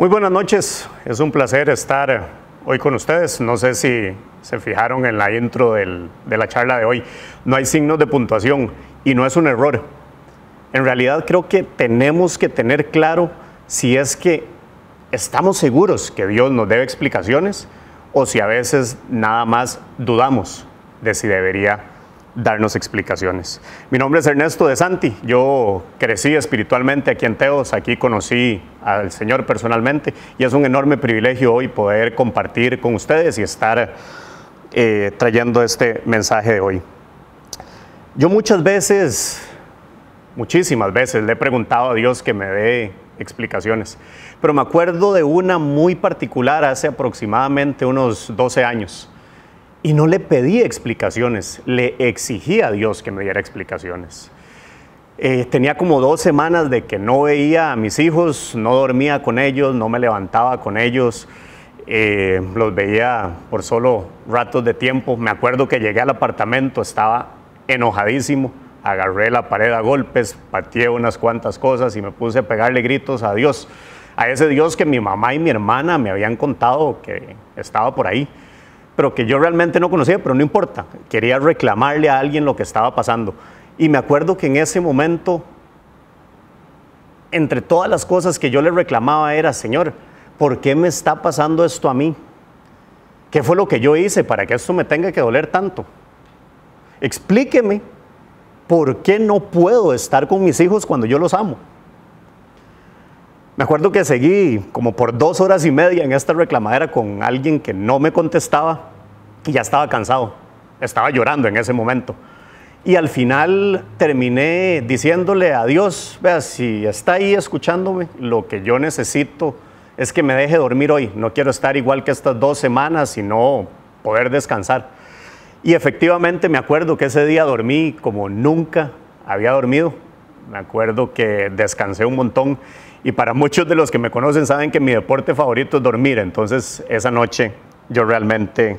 Muy buenas noches, es un placer estar hoy con ustedes. No sé si se fijaron en la intro del- de la charla de hoy. No hay signos de puntuación y no es un error. En realidad creo que tenemos que tener claro si es que estamos seguros que Dios nos debe explicaciones o si a veces nada más dudamos de si debería darnos explicaciones. Mi nombre es Ernesto de Santi, yo crecí espiritualmente aquí en Teos, aquí conocí al Señor personalmente y es un enorme privilegio hoy poder compartir con ustedes y estar eh, trayendo este mensaje de hoy. Yo muchas veces, muchísimas veces le he preguntado a Dios que me dé explicaciones, pero me acuerdo de una muy particular hace aproximadamente unos 12 años. Y no le pedí explicaciones, le exigí a Dios que me diera explicaciones. Eh, tenía como dos semanas de que no veía a mis hijos, no dormía con ellos, no me levantaba con ellos, eh, los veía por solo ratos de tiempo. Me acuerdo que llegué al apartamento, estaba enojadísimo, agarré la pared a golpes, pateé unas cuantas cosas y me puse a pegarle gritos a Dios, a ese Dios que mi mamá y mi hermana me habían contado que estaba por ahí pero que yo realmente no conocía, pero no importa. Quería reclamarle a alguien lo que estaba pasando. Y me acuerdo que en ese momento, entre todas las cosas que yo le reclamaba era, Señor, ¿por qué me está pasando esto a mí? ¿Qué fue lo que yo hice para que esto me tenga que doler tanto? Explíqueme por qué no puedo estar con mis hijos cuando yo los amo. Me acuerdo que seguí como por dos horas y media en esta reclamadera con alguien que no me contestaba y ya estaba cansado. Estaba llorando en ese momento. Y al final terminé diciéndole a Dios, vea, si está ahí escuchándome, lo que yo necesito es que me deje dormir hoy. No quiero estar igual que estas dos semanas, sino poder descansar. Y efectivamente me acuerdo que ese día dormí como nunca había dormido. Me acuerdo que descansé un montón y para muchos de los que me conocen saben que mi deporte favorito es dormir. Entonces esa noche yo realmente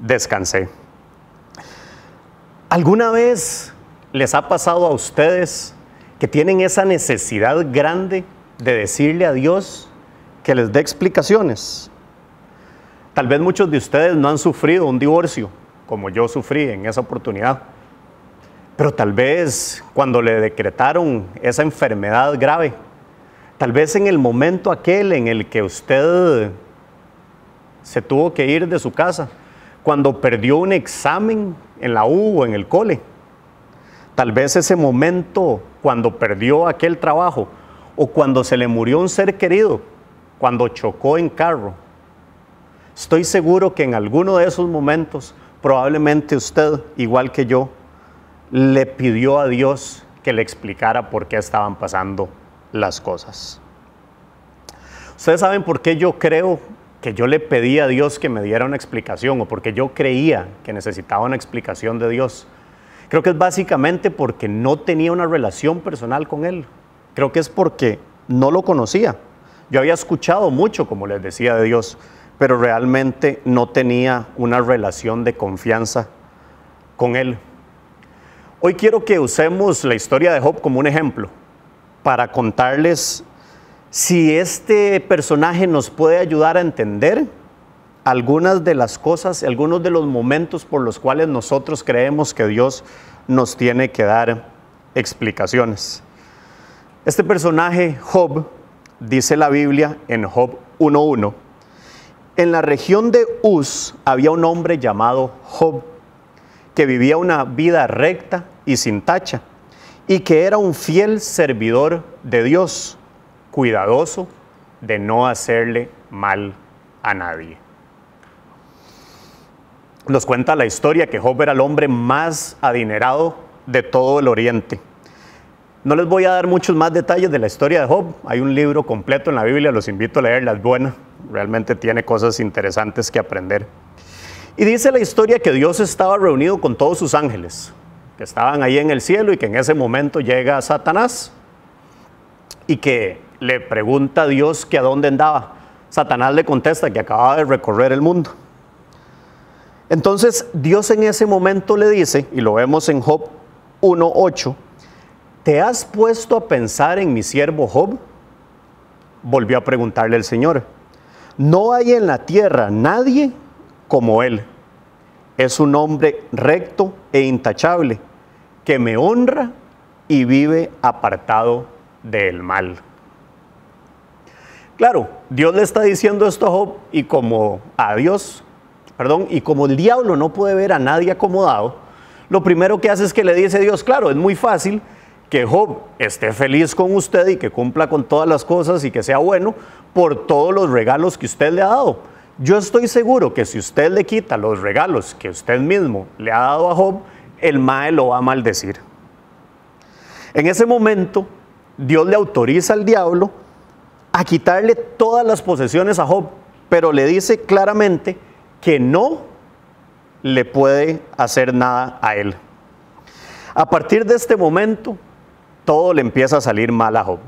descansé. ¿Alguna vez les ha pasado a ustedes que tienen esa necesidad grande de decirle a Dios que les dé explicaciones? Tal vez muchos de ustedes no han sufrido un divorcio como yo sufrí en esa oportunidad. Pero tal vez cuando le decretaron esa enfermedad grave, tal vez en el momento aquel en el que usted se tuvo que ir de su casa, cuando perdió un examen en la U o en el cole, tal vez ese momento cuando perdió aquel trabajo o cuando se le murió un ser querido, cuando chocó en carro. Estoy seguro que en alguno de esos momentos probablemente usted, igual que yo, le pidió a Dios que le explicara por qué estaban pasando las cosas. Ustedes saben por qué yo creo que yo le pedí a Dios que me diera una explicación o porque yo creía que necesitaba una explicación de Dios. Creo que es básicamente porque no tenía una relación personal con Él. Creo que es porque no lo conocía. Yo había escuchado mucho, como les decía, de Dios, pero realmente no tenía una relación de confianza con Él. Hoy quiero que usemos la historia de Job como un ejemplo para contarles si este personaje nos puede ayudar a entender algunas de las cosas, algunos de los momentos por los cuales nosotros creemos que Dios nos tiene que dar explicaciones. Este personaje, Job, dice la Biblia en Job 1.1, en la región de Uz había un hombre llamado Job, que vivía una vida recta y sin tacha, y que era un fiel servidor de Dios, cuidadoso de no hacerle mal a nadie. Nos cuenta la historia que Job era el hombre más adinerado de todo el oriente. No les voy a dar muchos más detalles de la historia de Job. Hay un libro completo en la Biblia, los invito a leerla, es buena. Realmente tiene cosas interesantes que aprender. Y dice la historia que Dios estaba reunido con todos sus ángeles, que estaban ahí en el cielo y que en ese momento llega Satanás y que le pregunta a Dios que a dónde andaba. Satanás le contesta que acababa de recorrer el mundo. Entonces Dios en ese momento le dice, y lo vemos en Job 1.8, ¿te has puesto a pensar en mi siervo Job? volvió a preguntarle al Señor, no hay en la tierra nadie como Él. Es un hombre recto e intachable, que me honra y vive apartado del mal. Claro, Dios le está diciendo esto a Job y como a Dios, perdón, y como el diablo no puede ver a nadie acomodado, lo primero que hace es que le dice a Dios, claro, es muy fácil que Job esté feliz con usted y que cumpla con todas las cosas y que sea bueno por todos los regalos que usted le ha dado. Yo estoy seguro que si usted le quita los regalos que usted mismo le ha dado a Job, el Mae lo va a maldecir. En ese momento, Dios le autoriza al diablo a quitarle todas las posesiones a Job, pero le dice claramente que no le puede hacer nada a él. A partir de este momento, todo le empieza a salir mal a Job.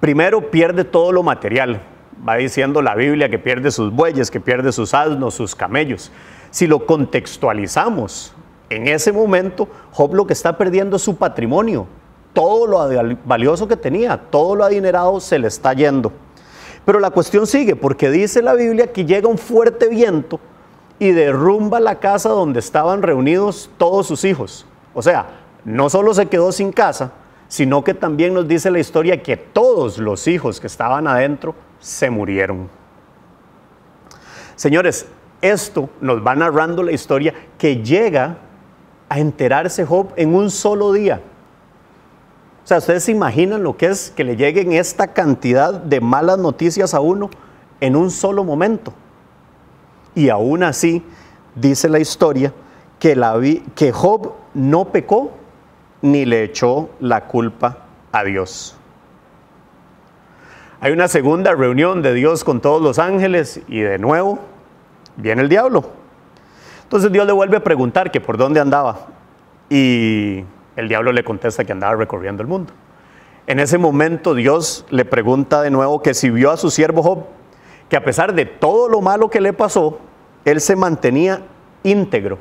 Primero pierde todo lo material. Va diciendo la Biblia que pierde sus bueyes, que pierde sus asnos, sus camellos. Si lo contextualizamos, en ese momento Job lo que está perdiendo es su patrimonio. Todo lo valioso que tenía, todo lo adinerado se le está yendo. Pero la cuestión sigue, porque dice la Biblia que llega un fuerte viento y derrumba la casa donde estaban reunidos todos sus hijos. O sea, no solo se quedó sin casa, sino que también nos dice la historia que todos los hijos que estaban adentro se murieron. Señores, esto nos va narrando la historia que llega a enterarse Job en un solo día. O sea, ustedes se imaginan lo que es que le lleguen esta cantidad de malas noticias a uno en un solo momento. Y aún así, dice la historia, que, la que Job no pecó ni le echó la culpa a Dios. Hay una segunda reunión de Dios con todos los ángeles y de nuevo viene el diablo. Entonces Dios le vuelve a preguntar que por dónde andaba y el diablo le contesta que andaba recorriendo el mundo. En ese momento Dios le pregunta de nuevo que si vio a su siervo Job, que a pesar de todo lo malo que le pasó, él se mantenía íntegro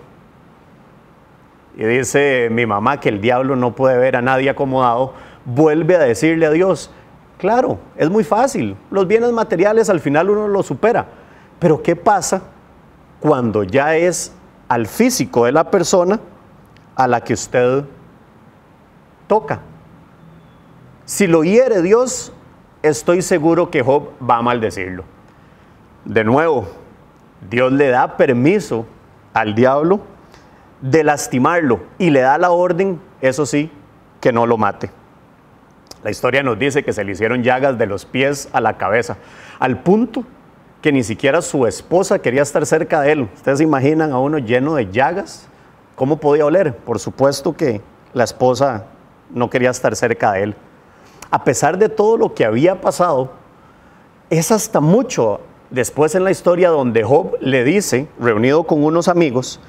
y dice mi mamá que el diablo no puede ver a nadie acomodado, vuelve a decirle a Dios, claro, es muy fácil, los bienes materiales al final uno los supera, pero ¿qué pasa cuando ya es al físico de la persona a la que usted toca? Si lo hiere Dios, estoy seguro que Job va a maldecirlo. De nuevo, Dios le da permiso al diablo de lastimarlo y le da la orden, eso sí, que no lo mate. La historia nos dice que se le hicieron llagas de los pies a la cabeza, al punto que ni siquiera su esposa quería estar cerca de él. Ustedes se imaginan a uno lleno de llagas, ¿cómo podía oler? Por supuesto que la esposa no quería estar cerca de él. A pesar de todo lo que había pasado, es hasta mucho después en la historia donde Job le dice, reunido con unos amigos,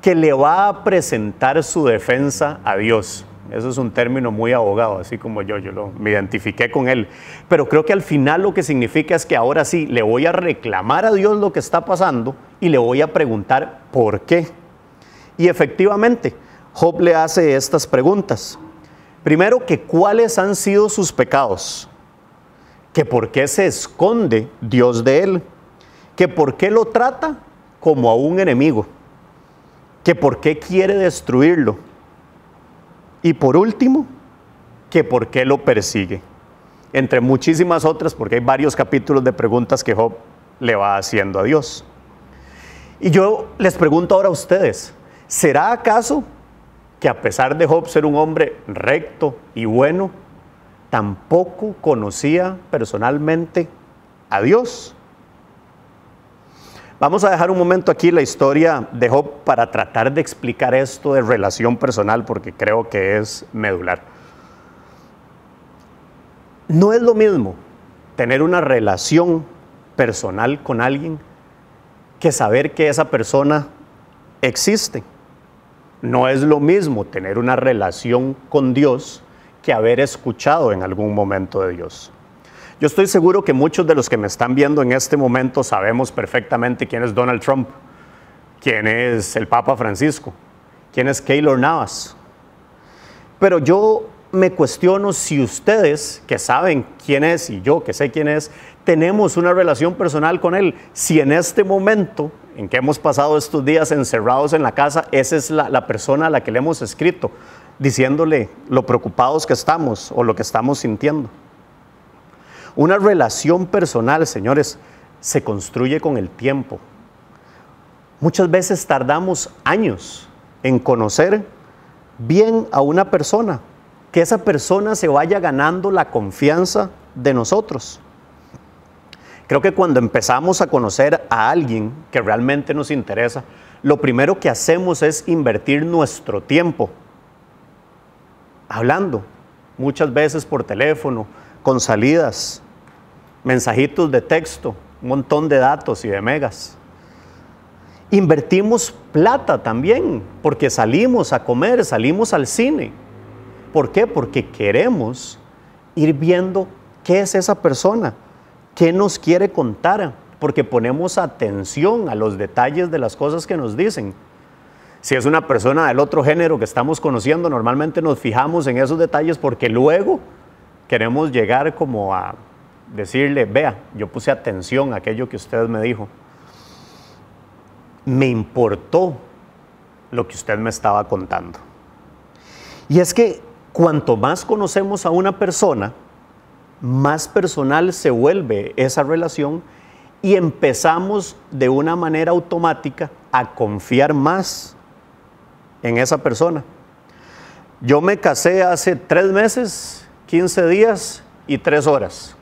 que le va a presentar su defensa a Dios. Eso es un término muy abogado, así como yo, yo lo, me identifiqué con él. Pero creo que al final lo que significa es que ahora sí le voy a reclamar a Dios lo que está pasando y le voy a preguntar por qué. Y efectivamente, Job le hace estas preguntas. Primero, que cuáles han sido sus pecados, que por qué se esconde Dios de él, que por qué lo trata como a un enemigo que por qué quiere destruirlo. Y por último, que por qué lo persigue. Entre muchísimas otras, porque hay varios capítulos de preguntas que Job le va haciendo a Dios. Y yo les pregunto ahora a ustedes, ¿será acaso que a pesar de Job ser un hombre recto y bueno, tampoco conocía personalmente a Dios? Vamos a dejar un momento aquí la historia de Job para tratar de explicar esto de relación personal porque creo que es medular. No es lo mismo tener una relación personal con alguien que saber que esa persona existe. No es lo mismo tener una relación con Dios que haber escuchado en algún momento de Dios. Yo estoy seguro que muchos de los que me están viendo en este momento sabemos perfectamente quién es Donald Trump, quién es el Papa Francisco, quién es Keylor Navas. Pero yo me cuestiono si ustedes, que saben quién es y yo, que sé quién es, tenemos una relación personal con Él. Si en este momento en que hemos pasado estos días encerrados en la casa, esa es la, persona a la que le hemos escrito, diciéndole lo preocupados que estamos o lo que estamos sintiendo. Una relación personal, señores, se construye con el tiempo. Muchas veces tardamos años en conocer bien a una persona, que esa persona se vaya ganando la confianza de nosotros. Creo que cuando empezamos a conocer a alguien que realmente nos interesa, lo primero que hacemos es invertir nuestro tiempo hablando, muchas veces por teléfono, con salidas, mensajitos de texto, un montón de datos y de megas. Invertimos plata también, porque salimos a comer, salimos al cine. ¿Por qué? Porque queremos ir viendo qué es esa persona, qué nos quiere contar, porque ponemos atención a los detalles de las cosas que nos dicen. Si es una persona del otro género que estamos conociendo, normalmente nos fijamos en esos detalles porque luego queremos llegar como a decirle, vea, yo puse atención a aquello que usted me dijo me importó lo que usted me estaba contando. Y es que cuanto más conocemos a una persona, más personal se vuelve esa relación y empezamos de una manera automática a confiar más en esa persona. Yo me casé hace tres meses, 15 días y tres horas.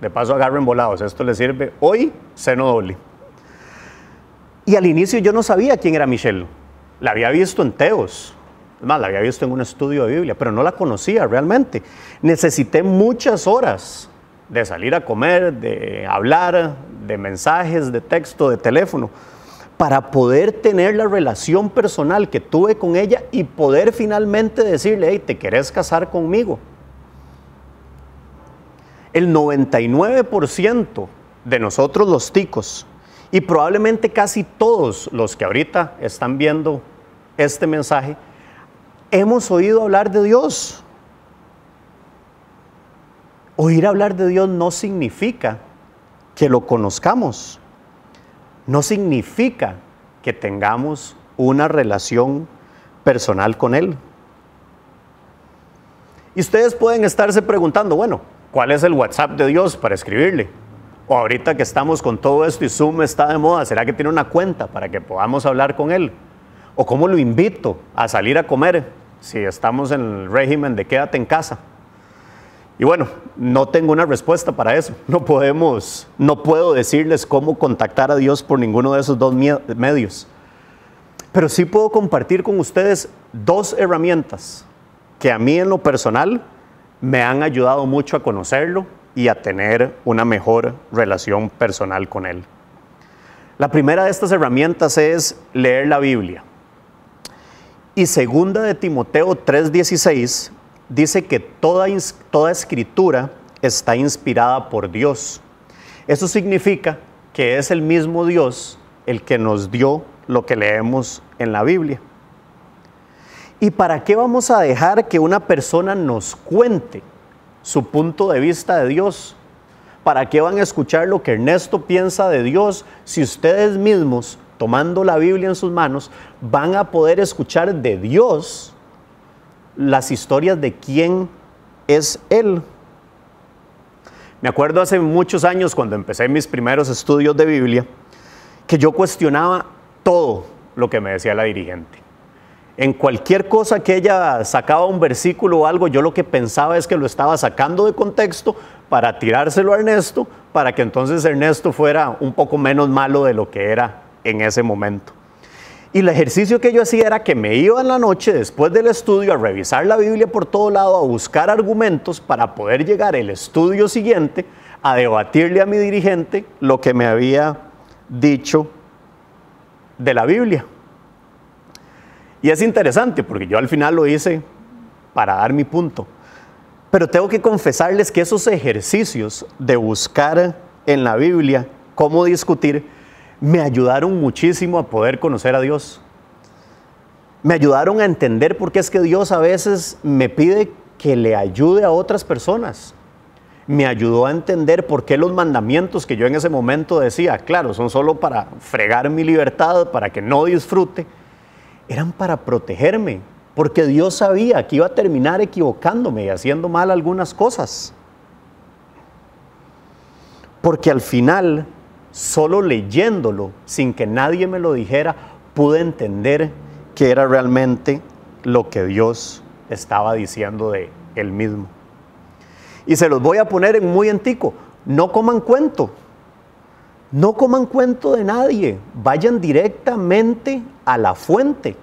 De paso agarren volados, esto le sirve hoy, seno doble. Y al inicio yo no sabía quién era Michelle. La había visto en Teos. Más, la había visto en un estudio de Biblia, pero no la conocía realmente. Necesité muchas horas de salir a comer, de hablar, de mensajes, de texto, de teléfono, para poder tener la relación personal que tuve con ella y poder finalmente decirle, hey, ¿te querés casar conmigo? El 99% de nosotros los ticos y probablemente casi todos los que ahorita están viendo este mensaje, hemos oído hablar de Dios. Oír hablar de Dios no significa que lo conozcamos, no significa que tengamos una relación personal con Él. Y ustedes pueden estarse preguntando, bueno, ¿cuál es el WhatsApp de Dios para escribirle? O ahorita que estamos con todo esto y Zoom está de moda, ¿será que tiene una cuenta para que podamos hablar con él? ¿O cómo lo invito a salir a comer si estamos en el régimen de quédate en casa? Y bueno, no tengo una respuesta para eso. No podemos, no puedo decirles cómo contactar a Dios por ninguno de esos dos medios. Pero sí puedo compartir con ustedes dos herramientas que a mí en lo personal me han ayudado mucho a conocerlo y a tener una mejor relación personal con Él. La primera de estas herramientas es leer la Biblia. Y segunda de Timoteo 3:16 dice que toda, toda escritura está inspirada por Dios. Eso significa que es el mismo Dios el que nos dio lo que leemos en la Biblia. ¿Y para qué vamos a dejar que una persona nos cuente su punto de vista de Dios. ¿Para qué van a escuchar lo que Ernesto piensa de Dios si ustedes mismos, tomando la Biblia en sus manos, van a poder escuchar de Dios las historias de quién es Él? Me acuerdo hace muchos años cuando empecé mis primeros estudios de Biblia, que yo cuestionaba todo lo que me decía la dirigente en cualquier cosa que ella sacaba un versículo o algo, yo lo que pensaba es que lo estaba sacando de contexto para tirárselo a Ernesto, para que entonces Ernesto fuera un poco menos malo de lo que era en ese momento. Y el ejercicio que yo hacía era que me iba en la noche después del estudio a revisar la Biblia por todo lado, a buscar argumentos para poder llegar el estudio siguiente a debatirle a mi dirigente lo que me había dicho de la Biblia. Y es interesante porque yo al final lo hice para dar mi punto. Pero tengo que confesarles que esos ejercicios de buscar en la Biblia cómo discutir me ayudaron muchísimo a poder conocer a Dios. Me ayudaron a entender por qué es que Dios a veces me pide que le ayude a otras personas. Me ayudó a entender por qué los mandamientos que yo en ese momento decía, claro, son solo para fregar mi libertad, para que no disfrute, eran para protegerme, porque Dios sabía que iba a terminar equivocándome y haciendo mal algunas cosas. Porque al final, solo leyéndolo, sin que nadie me lo dijera, pude entender que era realmente lo que Dios estaba diciendo de él mismo. Y se los voy a poner en muy antico, no coman cuento, no coman cuento de nadie, vayan directamente a la fuente,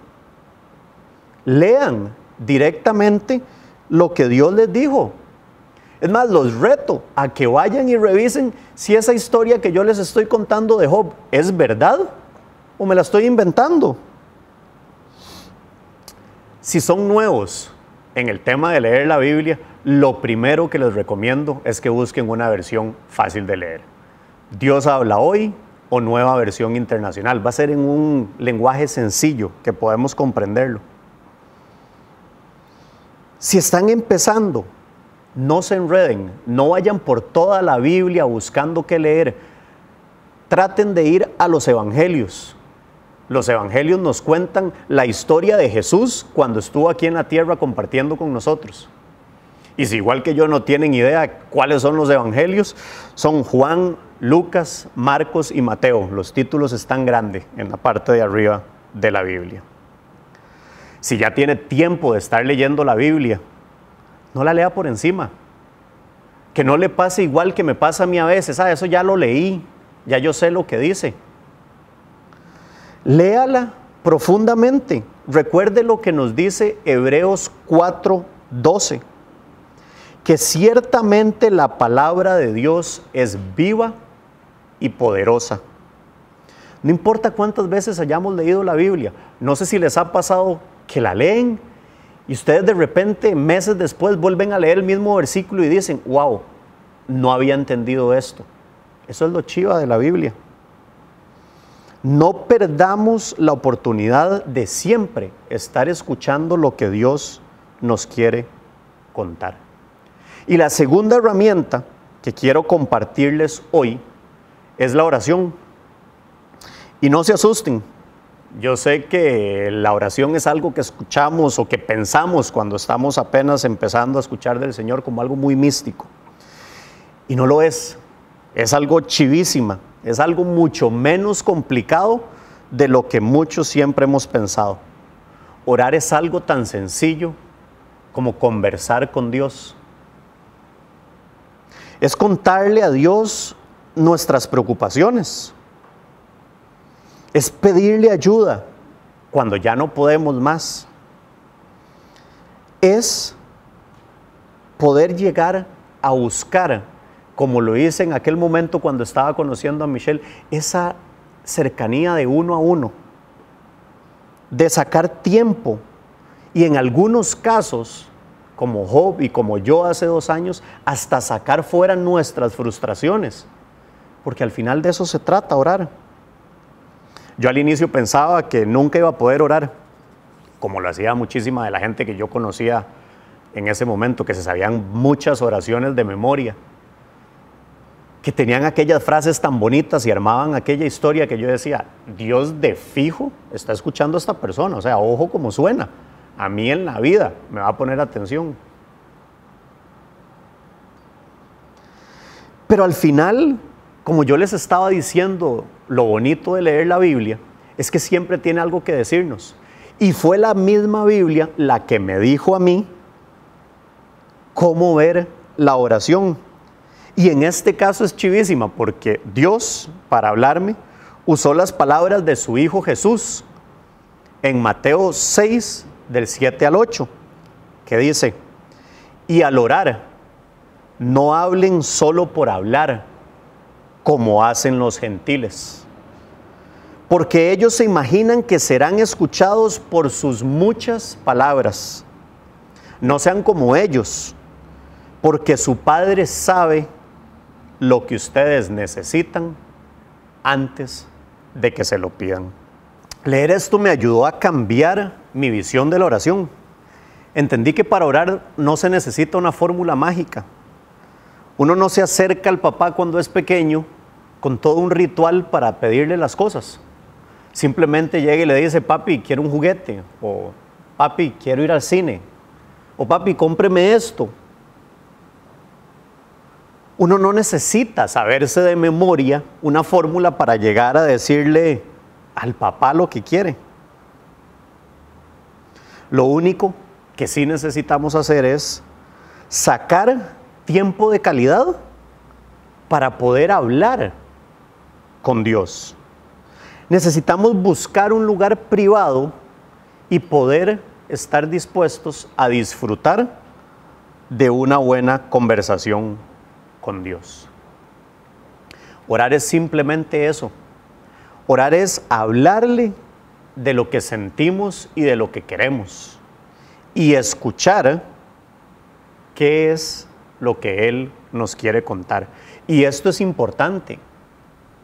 lean directamente lo que Dios les dijo. Es más, los reto a que vayan y revisen si esa historia que yo les estoy contando de Job es verdad o me la estoy inventando. Si son nuevos en el tema de leer la Biblia, lo primero que les recomiendo es que busquen una versión fácil de leer. Dios habla hoy o nueva versión internacional. Va a ser en un lenguaje sencillo que podemos comprenderlo. Si están empezando no se enreden, no vayan por toda la Biblia buscando qué leer. Traten de ir a los evangelios. Los evangelios nos cuentan la historia de Jesús cuando estuvo aquí en la tierra compartiendo con nosotros. Y si igual que yo no tienen idea cuáles son los evangelios, son Juan, Lucas, Marcos y Mateo. Los títulos están grandes en la parte de arriba de la Biblia. Si ya tiene tiempo de estar leyendo la Biblia, no la lea por encima. Que no le pase igual que me pasa a mí a veces. Ah, eso ya lo leí, ya yo sé lo que dice. Léala profundamente. Recuerde lo que nos dice Hebreos 4:12, que ciertamente la palabra de Dios es viva y poderosa. No importa cuántas veces hayamos leído la Biblia, no sé si les ha pasado que la leen y ustedes de repente, meses después, vuelven a leer el mismo versículo y dicen, wow, no había entendido esto. Eso es lo chiva de la Biblia. No perdamos la oportunidad de siempre estar escuchando lo que Dios nos quiere contar. Y la segunda herramienta que quiero compartirles hoy es la oración. Y no se asusten, yo sé que la oración es algo que escuchamos o que pensamos cuando estamos apenas empezando a escuchar del Señor como algo muy místico. Y no lo es. Es algo chivísima. Es algo mucho menos complicado de lo que muchos siempre hemos pensado. Orar es algo tan sencillo como conversar con Dios. Es contarle a Dios nuestras preocupaciones es pedirle ayuda cuando ya no podemos más. Es poder llegar a buscar, como lo hice en aquel momento cuando estaba conociendo a Michelle, esa cercanía de uno a uno, de sacar tiempo y en algunos casos, como Job y como yo hace dos años, hasta sacar fuera nuestras frustraciones, porque al final de eso se trata, orar. Yo al inicio pensaba que nunca iba a poder orar, como lo hacía muchísima de la gente que yo conocía en ese momento, que se sabían muchas oraciones de memoria, que tenían aquellas frases tan bonitas y armaban aquella historia que yo decía, Dios de fijo está escuchando a esta persona, o sea, ojo como suena, a mí en la vida me va a poner atención. Pero al final, como yo les estaba diciendo lo bonito de leer la Biblia es que siempre tiene algo que decirnos. Y fue la misma Biblia la que me dijo a mí cómo ver la oración. Y en este caso es chivísima porque Dios, para hablarme, usó las palabras de su Hijo Jesús en Mateo 6, del 7 al 8, que dice, y al orar, no hablen solo por hablar, como hacen los gentiles. Porque ellos se imaginan que serán escuchados por sus muchas palabras. No sean como ellos, porque su Padre sabe lo que ustedes necesitan antes de que se lo pidan. Leer esto me ayudó a cambiar mi visión de la oración. entendí que para orar no se necesita una fórmula mágica. Uno no se acerca al papá cuando es pequeño con todo un ritual para pedirle las cosas. Simplemente llega y le dice, papi, quiero un juguete, o papi, quiero ir al cine, o papi, cómpreme esto. Uno no necesita saberse de memoria una fórmula para llegar a decirle al papá lo que quiere. Lo único que sí necesitamos hacer es sacar tiempo de calidad para poder hablar con Dios. Necesitamos buscar un lugar privado y poder estar dispuestos a disfrutar de una buena conversación con Dios. Orar es simplemente eso. Orar es hablarle de lo que sentimos y de lo que queremos. Y escuchar qué es lo que Él nos quiere contar. Y esto es importante.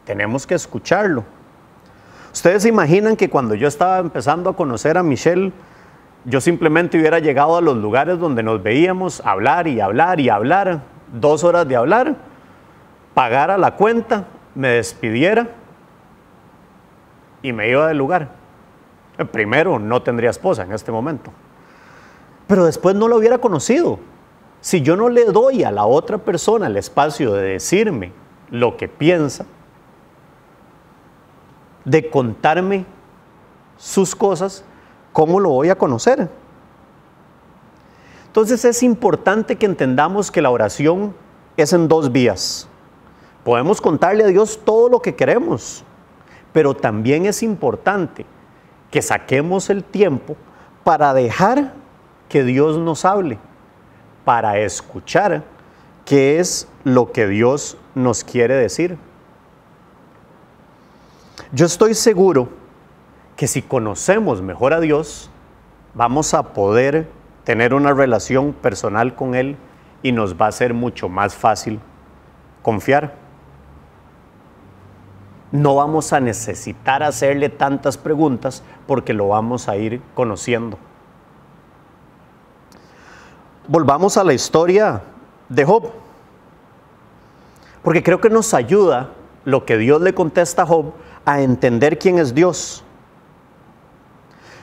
Tenemos que escucharlo. Ustedes se imaginan que cuando yo estaba empezando a conocer a Michelle, yo simplemente hubiera llegado a los lugares donde nos veíamos, hablar y hablar y hablar, dos horas de hablar, pagara la cuenta, me despidiera y me iba del lugar. Primero, no tendría esposa en este momento. Pero después no lo hubiera conocido. Si yo no le doy a la otra persona el espacio de decirme lo que piensa, de contarme sus cosas, ¿cómo lo voy a conocer? Entonces es importante que entendamos que la oración es en dos vías. Podemos contarle a Dios todo lo que queremos, pero también es importante que saquemos el tiempo para dejar que Dios nos hable, para escuchar qué es lo que Dios nos quiere decir. Yo estoy seguro que si conocemos mejor a Dios, vamos a poder tener una relación personal con Él y nos va a ser mucho más fácil confiar. No vamos a necesitar hacerle tantas preguntas porque lo vamos a ir conociendo. Volvamos a la historia de Job, porque creo que nos ayuda lo que Dios le contesta a Job a entender quién es Dios.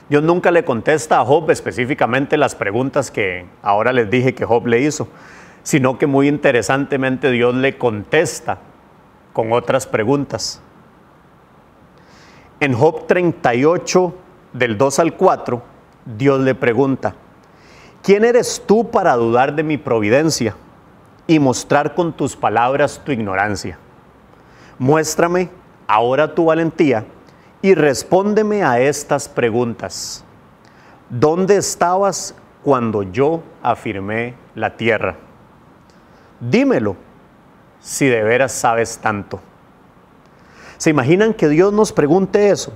Dios nunca le contesta a Job específicamente las preguntas que ahora les dije que Job le hizo, sino que muy interesantemente Dios le contesta con otras preguntas. En Job 38, del 2 al 4, Dios le pregunta, ¿quién eres tú para dudar de mi providencia y mostrar con tus palabras tu ignorancia? Muéstrame ahora tu valentía y respóndeme a estas preguntas. ¿Dónde estabas cuando yo afirmé la tierra? Dímelo si de veras sabes tanto. ¿Se imaginan que Dios nos pregunte eso?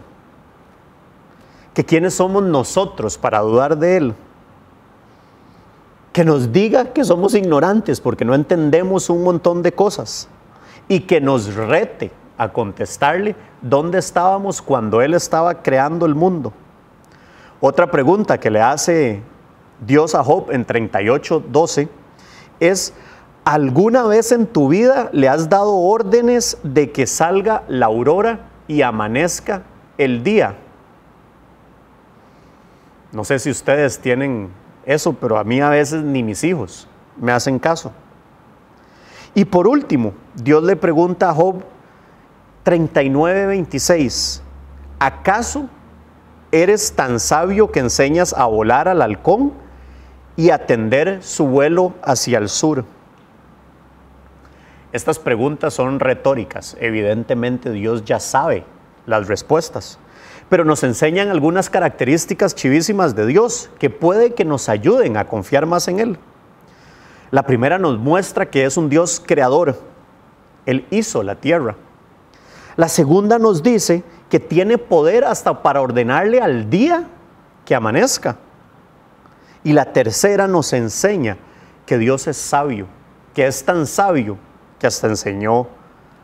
¿Que quiénes somos nosotros para dudar de Él? Que nos diga que somos ignorantes porque no entendemos un montón de cosas y que nos rete a contestarle dónde estábamos cuando Él estaba creando el mundo. Otra pregunta que le hace Dios a Job en 38, 12 es, ¿alguna vez en tu vida le has dado órdenes de que salga la aurora y amanezca el día? No sé si ustedes tienen eso, pero a mí a veces ni mis hijos me hacen caso. Y por último, Dios le pregunta a Job 39:26. ¿Acaso eres tan sabio que enseñas a volar al halcón y a tender su vuelo hacia el sur? Estas preguntas son retóricas. Evidentemente Dios ya sabe las respuestas, pero nos enseñan algunas características chivísimas de Dios que puede que nos ayuden a confiar más en Él. La primera nos muestra que es un Dios creador. Él hizo la tierra. La segunda nos dice que tiene poder hasta para ordenarle al día que amanezca. Y la tercera nos enseña que Dios es sabio, que es tan sabio que hasta enseñó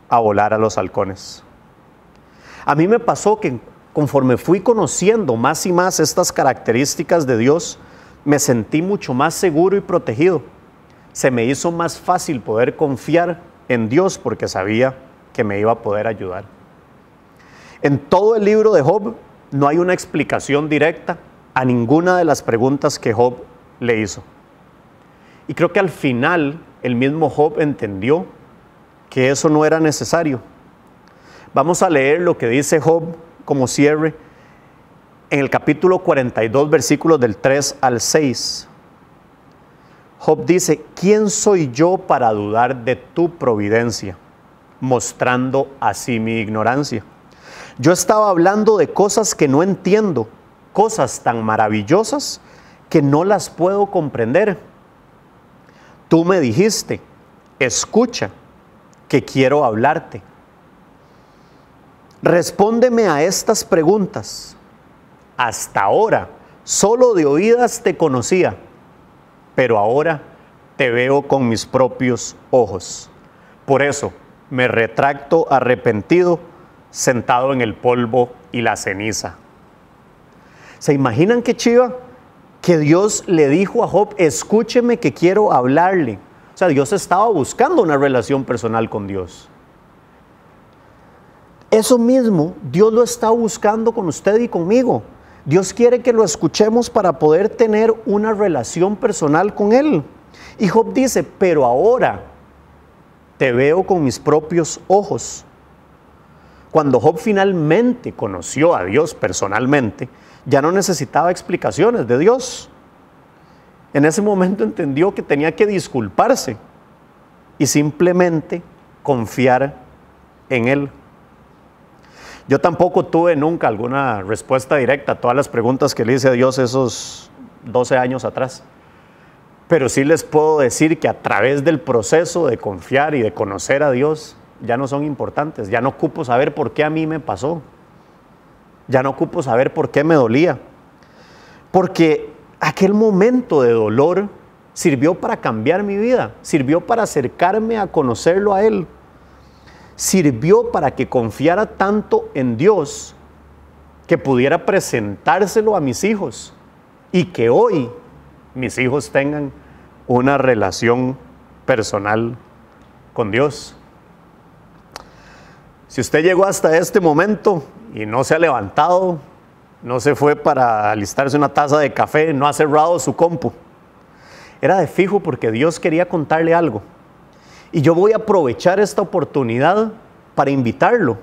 a volar a los halcones. A mí me pasó que conforme fui conociendo más y más estas características de Dios, me sentí mucho más seguro y protegido. Se me hizo más fácil poder confiar en Dios porque sabía que me iba a poder ayudar. En todo el libro de Job no hay una explicación directa a ninguna de las preguntas que Job le hizo. Y creo que al final el mismo Job entendió que eso no era necesario. Vamos a leer lo que dice Job como cierre en el capítulo 42, versículos del 3 al 6. Job dice, ¿quién soy yo para dudar de tu providencia? Mostrando así mi ignorancia. Yo estaba hablando de cosas que no entiendo, cosas tan maravillosas que no las puedo comprender. Tú me dijiste, escucha, que quiero hablarte. Respóndeme a estas preguntas. Hasta ahora, solo de oídas te conocía, pero ahora te veo con mis propios ojos. Por eso me retracto arrepentido, sentado en el polvo y la ceniza. ¿Se imaginan qué chiva? Que Dios le dijo a Job, escúcheme que quiero hablarle. O sea, Dios estaba buscando una relación personal con Dios. Eso mismo Dios lo está buscando con usted y conmigo. Dios quiere que lo escuchemos para poder tener una relación personal con Él. Y Job dice, pero ahora te veo con mis propios ojos. Cuando Job finalmente conoció a Dios personalmente, ya no necesitaba explicaciones de Dios. En ese momento entendió que tenía que disculparse y simplemente confiar en Él. Yo tampoco tuve nunca alguna respuesta directa a todas las preguntas que le hice a Dios esos 12 años atrás. Pero sí les puedo decir que a través del proceso de confiar y de conocer a Dios ya no son importantes. Ya no ocupo saber por qué a mí me pasó. Ya no ocupo saber por qué me dolía. Porque aquel momento de dolor sirvió para cambiar mi vida, sirvió para acercarme a conocerlo a Él, sirvió para que confiara tanto en Dios que pudiera presentárselo a mis hijos y que hoy mis hijos tengan una relación personal con Dios. Si usted llegó hasta este momento y no se ha levantado, no se fue para alistarse una taza de café, no ha cerrado su compu. Era de fijo porque Dios quería contarle algo. Y yo voy a aprovechar esta oportunidad para invitarlo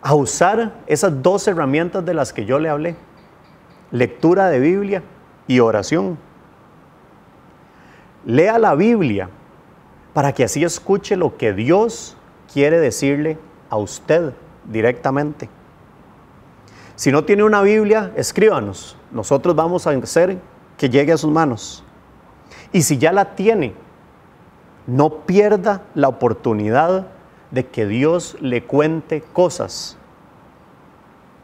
a usar esas dos herramientas de las que yo le hablé. Lectura de Biblia y oración. Lea la Biblia para que así escuche lo que Dios quiere decirle a usted directamente. Si no tiene una Biblia, escríbanos. Nosotros vamos a hacer que llegue a sus manos. Y si ya la tiene, no pierda la oportunidad de que Dios le cuente cosas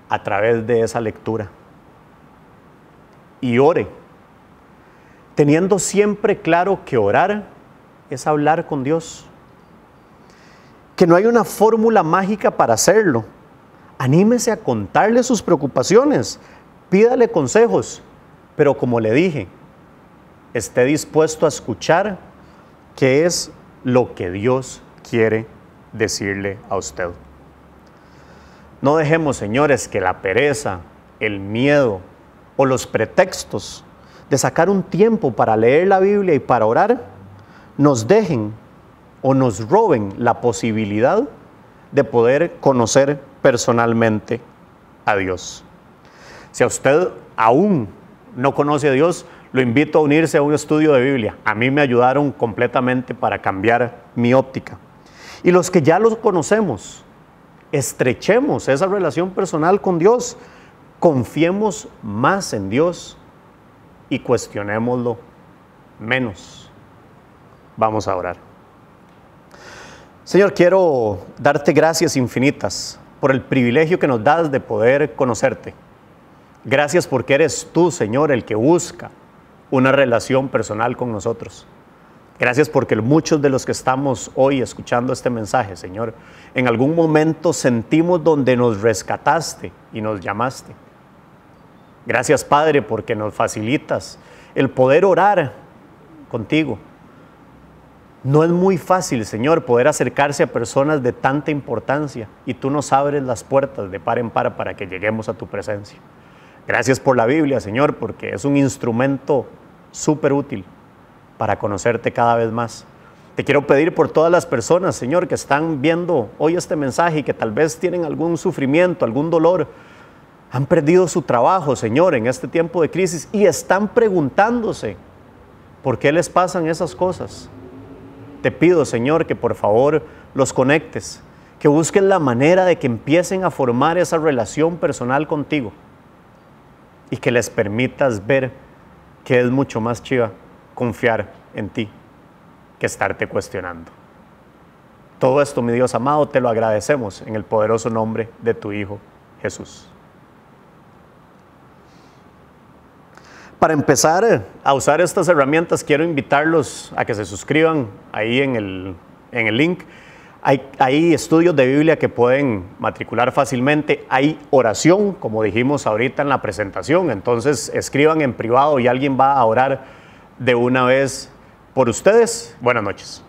a través de esa lectura. Y ore, teniendo siempre claro que orar es hablar con Dios. Que no hay una fórmula mágica para hacerlo Anímese a contarle sus preocupaciones, pídale consejos, pero como le dije, esté dispuesto a escuchar qué es lo que Dios quiere decirle a usted. No dejemos, señores, que la pereza, el miedo o los pretextos de sacar un tiempo para leer la Biblia y para orar nos dejen o nos roben la posibilidad de poder conocer personalmente a Dios. Si a usted aún no conoce a Dios, lo invito a unirse a un estudio de Biblia. A mí me ayudaron completamente para cambiar mi óptica. Y los que ya los conocemos, estrechemos esa relación personal con Dios, confiemos más en Dios y cuestionémoslo menos. Vamos a orar. Señor, quiero darte gracias infinitas por el privilegio que nos das de poder conocerte. Gracias porque eres tú, Señor, el que busca una relación personal con nosotros. Gracias porque muchos de los que estamos hoy escuchando este mensaje, Señor, en algún momento sentimos donde nos rescataste y nos llamaste. Gracias Padre porque nos facilitas el poder orar contigo. No es muy fácil, Señor, poder acercarse a personas de tanta importancia y tú nos abres las puertas de par en par para que lleguemos a tu presencia. Gracias por la Biblia, Señor, porque es un instrumento súper útil para conocerte cada vez más. Te quiero pedir por todas las personas, Señor, que están viendo hoy este mensaje y que tal vez tienen algún sufrimiento, algún dolor, han perdido su trabajo, Señor, en este tiempo de crisis y están preguntándose por qué les pasan esas cosas. Te pido, Señor, que por favor los conectes, que busquen la manera de que empiecen a formar esa relación personal contigo y que les permitas ver que es mucho más chiva confiar en ti que estarte cuestionando. Todo esto, mi Dios amado, te lo agradecemos en el poderoso nombre de tu Hijo Jesús. Para empezar a usar estas herramientas, quiero invitarlos a que se suscriban ahí en el, en el link. Hay, estudios de Biblia que pueden matricular fácilmente. Hay oración, como dijimos ahorita en la presentación. Entonces escriban en privado y alguien va a orar de una vez por ustedes. Buenas noches.